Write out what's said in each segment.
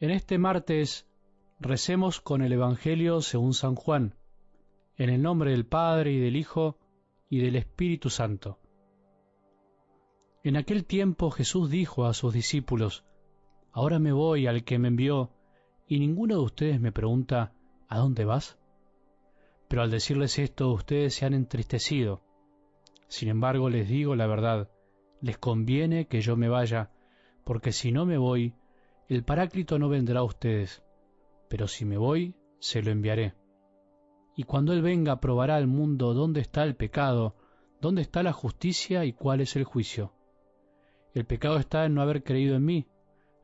En este martes recemos con el Evangelio según San Juan, en el nombre del Padre y del Hijo y del Espíritu Santo. En aquel tiempo Jesús dijo a sus discípulos, Ahora me voy al que me envió, y ninguno de ustedes me pregunta, ¿a dónde vas? Pero al decirles esto ustedes se han entristecido. Sin embargo les digo la verdad, les conviene que yo me vaya, porque si no me voy, el Paráclito no vendrá a ustedes, pero si me voy, se lo enviaré. Y cuando Él venga probará al mundo dónde está el pecado, dónde está la justicia y cuál es el juicio. El pecado está en no haber creído en mí,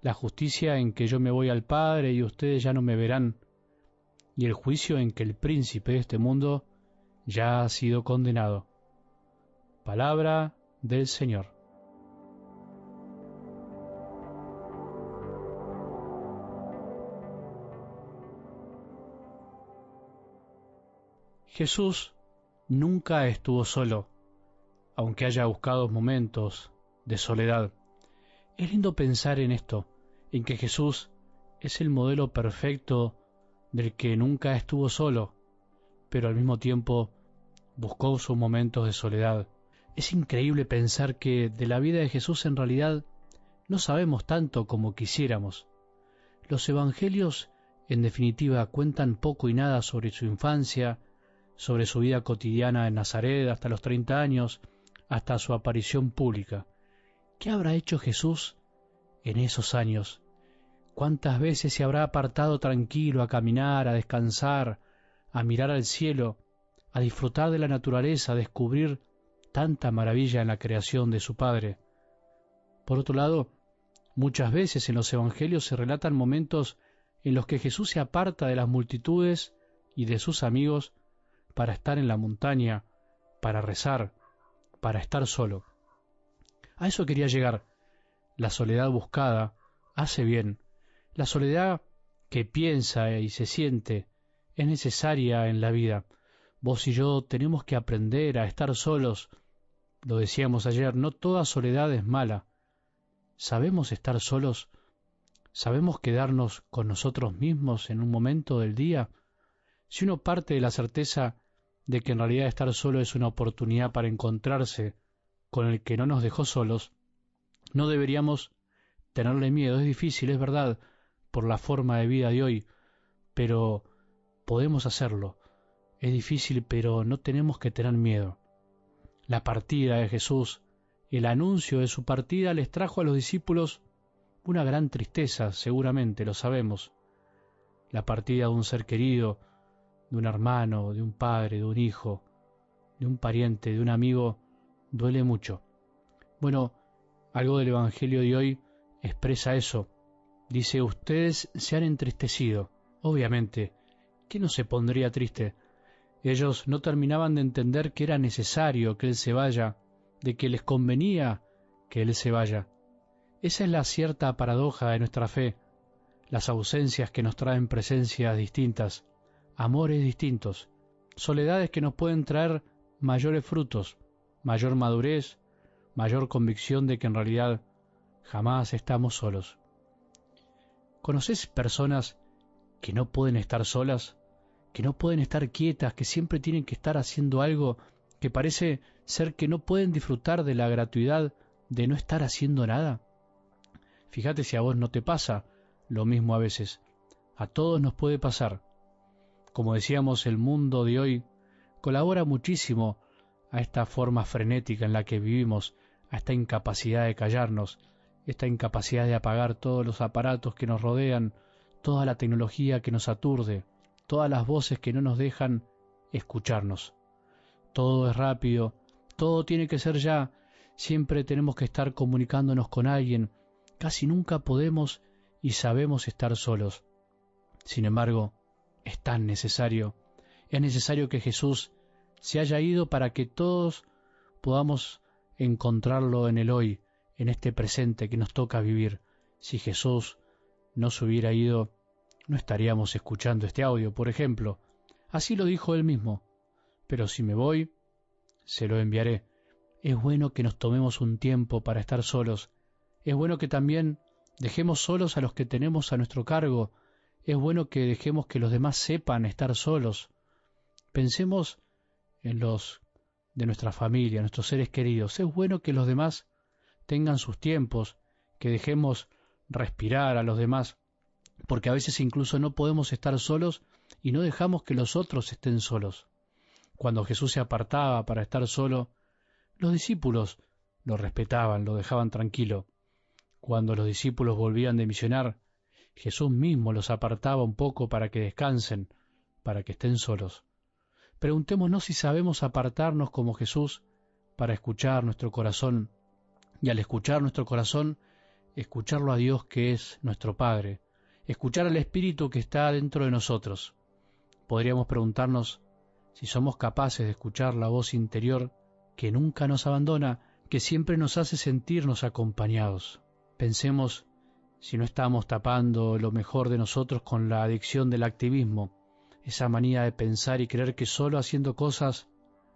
la justicia en que yo me voy al Padre y ustedes ya no me verán, y el juicio en que el príncipe de este mundo ya ha sido condenado. Palabra del Señor. Jesús nunca estuvo solo, aunque haya buscado momentos de soledad. Es lindo pensar en esto, en que Jesús es el modelo perfecto del que nunca estuvo solo, pero al mismo tiempo buscó sus momentos de soledad. Es increíble pensar que de la vida de Jesús en realidad no sabemos tanto como quisiéramos. Los evangelios, en definitiva, cuentan poco y nada sobre su infancia, sobre su vida cotidiana en Nazaret hasta los 30 años, hasta su aparición pública. ¿Qué habrá hecho Jesús en esos años? ¿Cuántas veces se habrá apartado tranquilo a caminar, a descansar, a mirar al cielo, a disfrutar de la naturaleza, a descubrir tanta maravilla en la creación de su Padre? Por otro lado, muchas veces en los Evangelios se relatan momentos en los que Jesús se aparta de las multitudes y de sus amigos para estar en la montaña, para rezar, para estar solo. A eso quería llegar. La soledad buscada hace bien. La soledad que piensa y se siente es necesaria en la vida. Vos y yo tenemos que aprender a estar solos. Lo decíamos ayer, no toda soledad es mala. ¿Sabemos estar solos? ¿Sabemos quedarnos con nosotros mismos en un momento del día? Si uno parte de la certeza de que en realidad estar solo es una oportunidad para encontrarse con el que no nos dejó solos, no deberíamos tenerle miedo. Es difícil, es verdad, por la forma de vida de hoy, pero podemos hacerlo. Es difícil, pero no tenemos que tener miedo. La partida de Jesús, el anuncio de su partida les trajo a los discípulos una gran tristeza, seguramente lo sabemos. La partida de un ser querido, de un hermano, de un padre, de un hijo, de un pariente, de un amigo, duele mucho. Bueno, algo del Evangelio de hoy expresa eso. Dice, ustedes se han entristecido. Obviamente, ¿quién no se pondría triste? Ellos no terminaban de entender que era necesario que Él se vaya, de que les convenía que Él se vaya. Esa es la cierta paradoja de nuestra fe, las ausencias que nos traen presencias distintas amores distintos, soledades que nos pueden traer mayores frutos, mayor madurez, mayor convicción de que en realidad jamás estamos solos. ¿Conoces personas que no pueden estar solas, que no pueden estar quietas, que siempre tienen que estar haciendo algo que parece ser que no pueden disfrutar de la gratuidad de no estar haciendo nada? Fíjate si a vos no te pasa lo mismo a veces. A todos nos puede pasar. Como decíamos, el mundo de hoy colabora muchísimo a esta forma frenética en la que vivimos, a esta incapacidad de callarnos, esta incapacidad de apagar todos los aparatos que nos rodean, toda la tecnología que nos aturde, todas las voces que no nos dejan escucharnos. Todo es rápido, todo tiene que ser ya, siempre tenemos que estar comunicándonos con alguien, casi nunca podemos y sabemos estar solos. Sin embargo, es tan necesario. Es necesario que Jesús se haya ido para que todos podamos encontrarlo en el hoy, en este presente que nos toca vivir. Si Jesús no se hubiera ido, no estaríamos escuchando este audio, por ejemplo. Así lo dijo él mismo. Pero si me voy, se lo enviaré. Es bueno que nos tomemos un tiempo para estar solos. Es bueno que también Dejemos solos a los que tenemos a nuestro cargo. Es bueno que dejemos que los demás sepan estar solos. Pensemos en los de nuestra familia, nuestros seres queridos. Es bueno que los demás tengan sus tiempos, que dejemos respirar a los demás, porque a veces incluso no podemos estar solos y no dejamos que los otros estén solos. Cuando Jesús se apartaba para estar solo, los discípulos lo respetaban, lo dejaban tranquilo. Cuando los discípulos volvían de misionar, Jesús mismo los apartaba un poco para que descansen, para que estén solos. Preguntémonos si sabemos apartarnos como Jesús para escuchar nuestro corazón y al escuchar nuestro corazón, escucharlo a Dios que es nuestro Padre, escuchar al Espíritu que está dentro de nosotros. Podríamos preguntarnos si somos capaces de escuchar la voz interior que nunca nos abandona, que siempre nos hace sentirnos acompañados. Pensemos si no estamos tapando lo mejor de nosotros con la adicción del activismo, esa manía de pensar y creer que solo haciendo cosas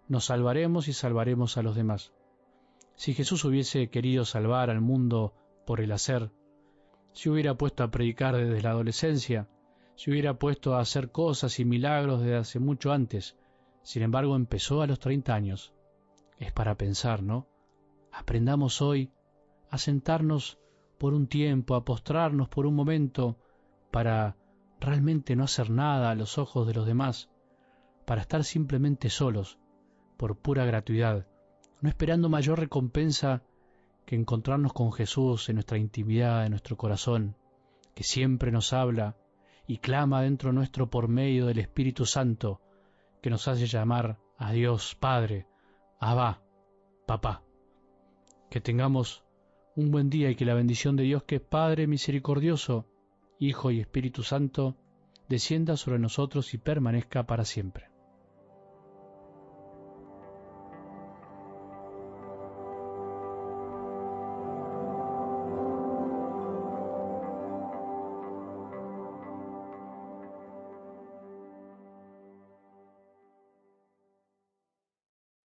nos salvaremos y salvaremos a los demás. Si Jesús hubiese querido salvar al mundo por el hacer, si hubiera puesto a predicar desde la adolescencia, si hubiera puesto a hacer cosas y milagros desde hace mucho antes, sin embargo empezó a los 30 años. Es para pensar, ¿no? Aprendamos hoy a sentarnos por un tiempo, a postrarnos por un momento, para realmente no hacer nada a los ojos de los demás, para estar simplemente solos, por pura gratuidad, no esperando mayor recompensa que encontrarnos con Jesús en nuestra intimidad, en nuestro corazón, que siempre nos habla y clama dentro nuestro por medio del Espíritu Santo, que nos hace llamar a Dios Padre, Abba, Papá. Que tengamos un buen día y que la bendición de Dios, que es Padre misericordioso, Hijo y Espíritu Santo, descienda sobre nosotros y permanezca para siempre.